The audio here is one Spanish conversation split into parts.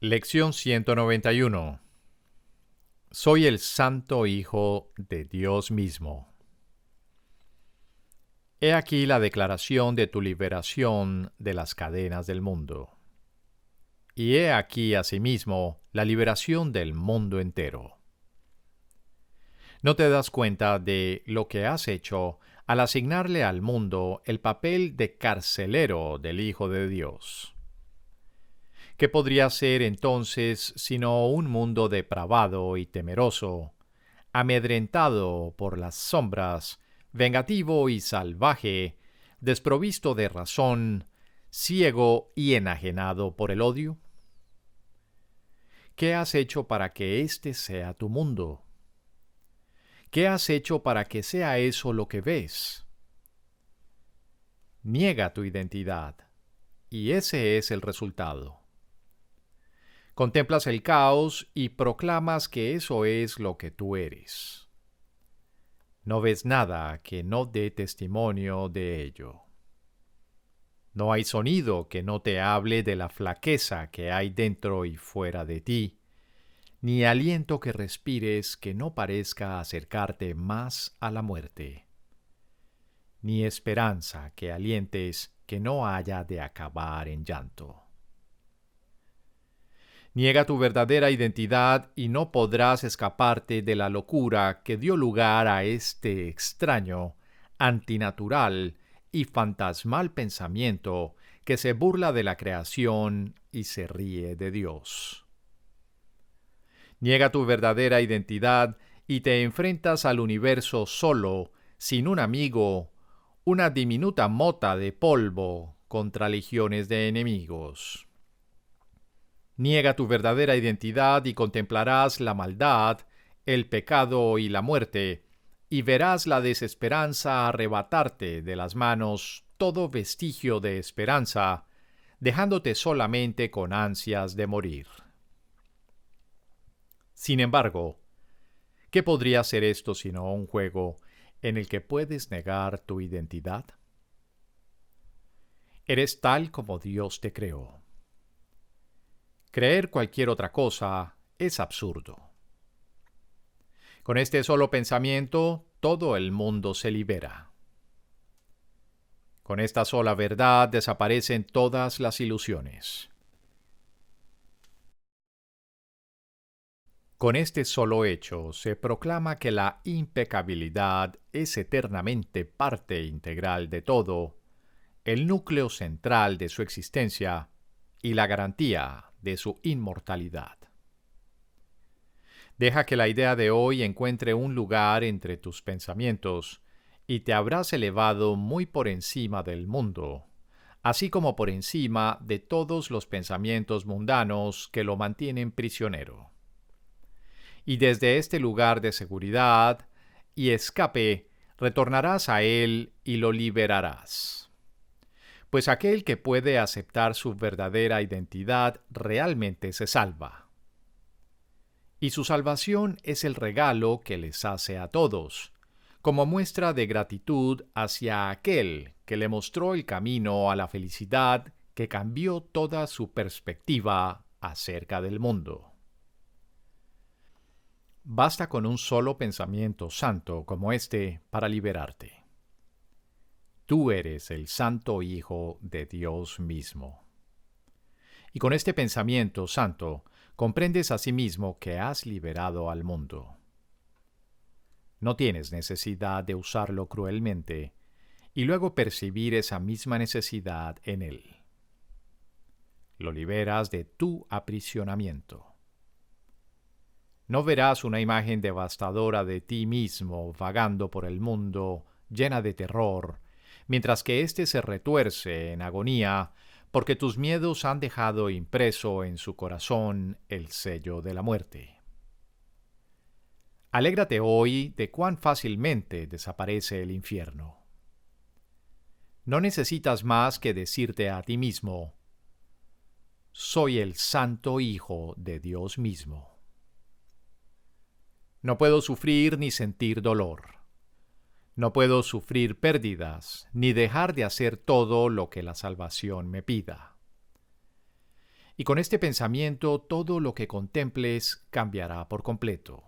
Lección 191 Soy el Santo Hijo de Dios mismo. He aquí la declaración de tu liberación de las cadenas del mundo. Y he aquí asimismo la liberación del mundo entero. No te das cuenta de lo que has hecho al asignarle al mundo el papel de carcelero del Hijo de Dios. ¿Qué podría ser entonces sino un mundo depravado y temeroso, amedrentado por las sombras, vengativo y salvaje, desprovisto de razón, ciego y enajenado por el odio? ¿Qué has hecho para que éste sea tu mundo? ¿Qué has hecho para que sea eso lo que ves? Niega tu identidad, y ese es el resultado. Contemplas el caos y proclamas que eso es lo que tú eres. No ves nada que no dé testimonio de ello. No hay sonido que no te hable de la flaqueza que hay dentro y fuera de ti, ni aliento que respires que no parezca acercarte más a la muerte, ni esperanza que alientes que no haya de acabar en llanto. Niega tu verdadera identidad y no podrás escaparte de la locura que dio lugar a este extraño, antinatural y fantasmal pensamiento que se burla de la creación y se ríe de Dios. Niega tu verdadera identidad y te enfrentas al universo solo, sin un amigo, una diminuta mota de polvo contra legiones de enemigos. Niega tu verdadera identidad y contemplarás la maldad, el pecado y la muerte, y verás la desesperanza arrebatarte de las manos todo vestigio de esperanza, dejándote solamente con ansias de morir. Sin embargo, ¿qué podría ser esto sino un juego en el que puedes negar tu identidad? Eres tal como Dios te creó. Creer cualquier otra cosa es absurdo. Con este solo pensamiento, todo el mundo se libera. Con esta sola verdad desaparecen todas las ilusiones. Con este solo hecho se proclama que la impecabilidad es eternamente parte integral de todo, el núcleo central de su existencia y la garantía de su inmortalidad. Deja que la idea de hoy encuentre un lugar entre tus pensamientos y te habrás elevado muy por encima del mundo, así como por encima de todos los pensamientos mundanos que lo mantienen prisionero. Y desde este lugar de seguridad y escape, retornarás a él y lo liberarás pues aquel que puede aceptar su verdadera identidad realmente se salva. Y su salvación es el regalo que les hace a todos, como muestra de gratitud hacia aquel que le mostró el camino a la felicidad que cambió toda su perspectiva acerca del mundo. Basta con un solo pensamiento santo como este para liberarte. Tú eres el Santo Hijo de Dios mismo. Y con este pensamiento santo comprendes asimismo que has liberado al mundo. No tienes necesidad de usarlo cruelmente y luego percibir esa misma necesidad en él. Lo liberas de tu aprisionamiento. No verás una imagen devastadora de ti mismo vagando por el mundo llena de terror, mientras que éste se retuerce en agonía porque tus miedos han dejado impreso en su corazón el sello de la muerte. Alégrate hoy de cuán fácilmente desaparece el infierno. No necesitas más que decirte a ti mismo, soy el santo Hijo de Dios mismo. No puedo sufrir ni sentir dolor. No puedo sufrir pérdidas, ni dejar de hacer todo lo que la salvación me pida. Y con este pensamiento todo lo que contemples cambiará por completo.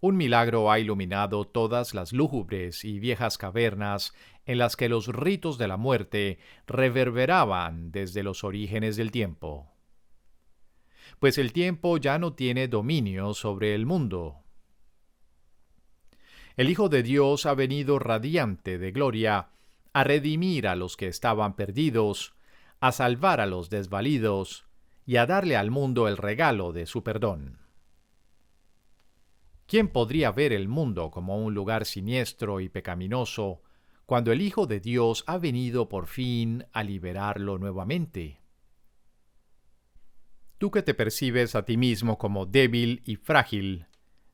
Un milagro ha iluminado todas las lúgubres y viejas cavernas en las que los ritos de la muerte reverberaban desde los orígenes del tiempo. Pues el tiempo ya no tiene dominio sobre el mundo. El Hijo de Dios ha venido radiante de gloria a redimir a los que estaban perdidos, a salvar a los desvalidos y a darle al mundo el regalo de su perdón. ¿Quién podría ver el mundo como un lugar siniestro y pecaminoso cuando el Hijo de Dios ha venido por fin a liberarlo nuevamente? Tú que te percibes a ti mismo como débil y frágil,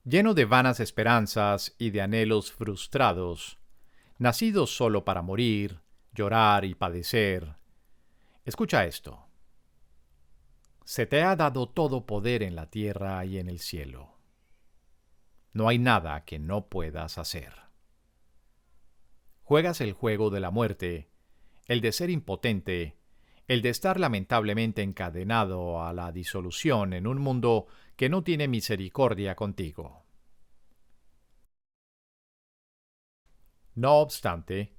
lleno de vanas esperanzas y de anhelos frustrados, nacido solo para morir, llorar y padecer, escucha esto. Se te ha dado todo poder en la tierra y en el cielo no hay nada que no puedas hacer. Juegas el juego de la muerte, el de ser impotente, el de estar lamentablemente encadenado a la disolución en un mundo que no tiene misericordia contigo. No obstante,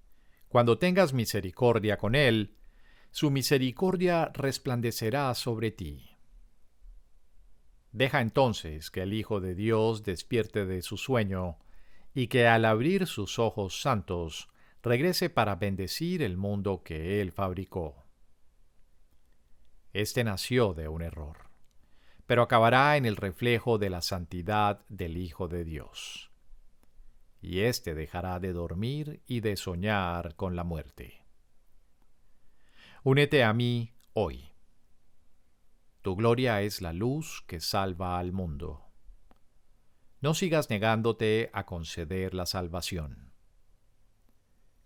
cuando tengas misericordia con Él, su misericordia resplandecerá sobre ti. Deja entonces que el Hijo de Dios despierte de su sueño y que al abrir sus ojos santos regrese para bendecir el mundo que Él fabricó. Este nació de un error, pero acabará en el reflejo de la santidad del Hijo de Dios. Y éste dejará de dormir y de soñar con la muerte. Únete a mí hoy tu gloria es la luz que salva al mundo. No sigas negándote a conceder la salvación.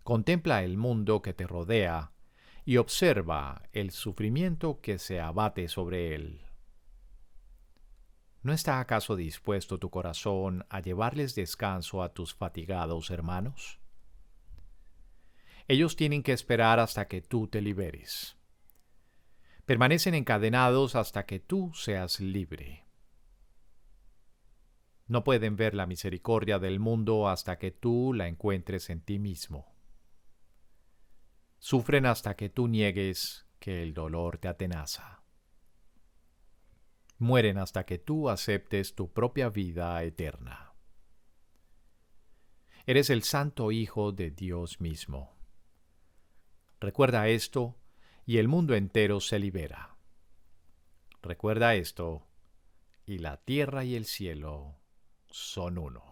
Contempla el mundo que te rodea y observa el sufrimiento que se abate sobre él. ¿No está acaso dispuesto tu corazón a llevarles descanso a tus fatigados hermanos? Ellos tienen que esperar hasta que tú te liberes permanecen encadenados hasta que tú seas libre. No pueden ver la misericordia del mundo hasta que tú la encuentres en ti mismo. Sufren hasta que tú niegues que el dolor te atenaza. Mueren hasta que tú aceptes tu propia vida eterna. Eres el santo Hijo de Dios mismo. Recuerda esto y el mundo entero se libera. Recuerda esto, y la tierra y el cielo son uno.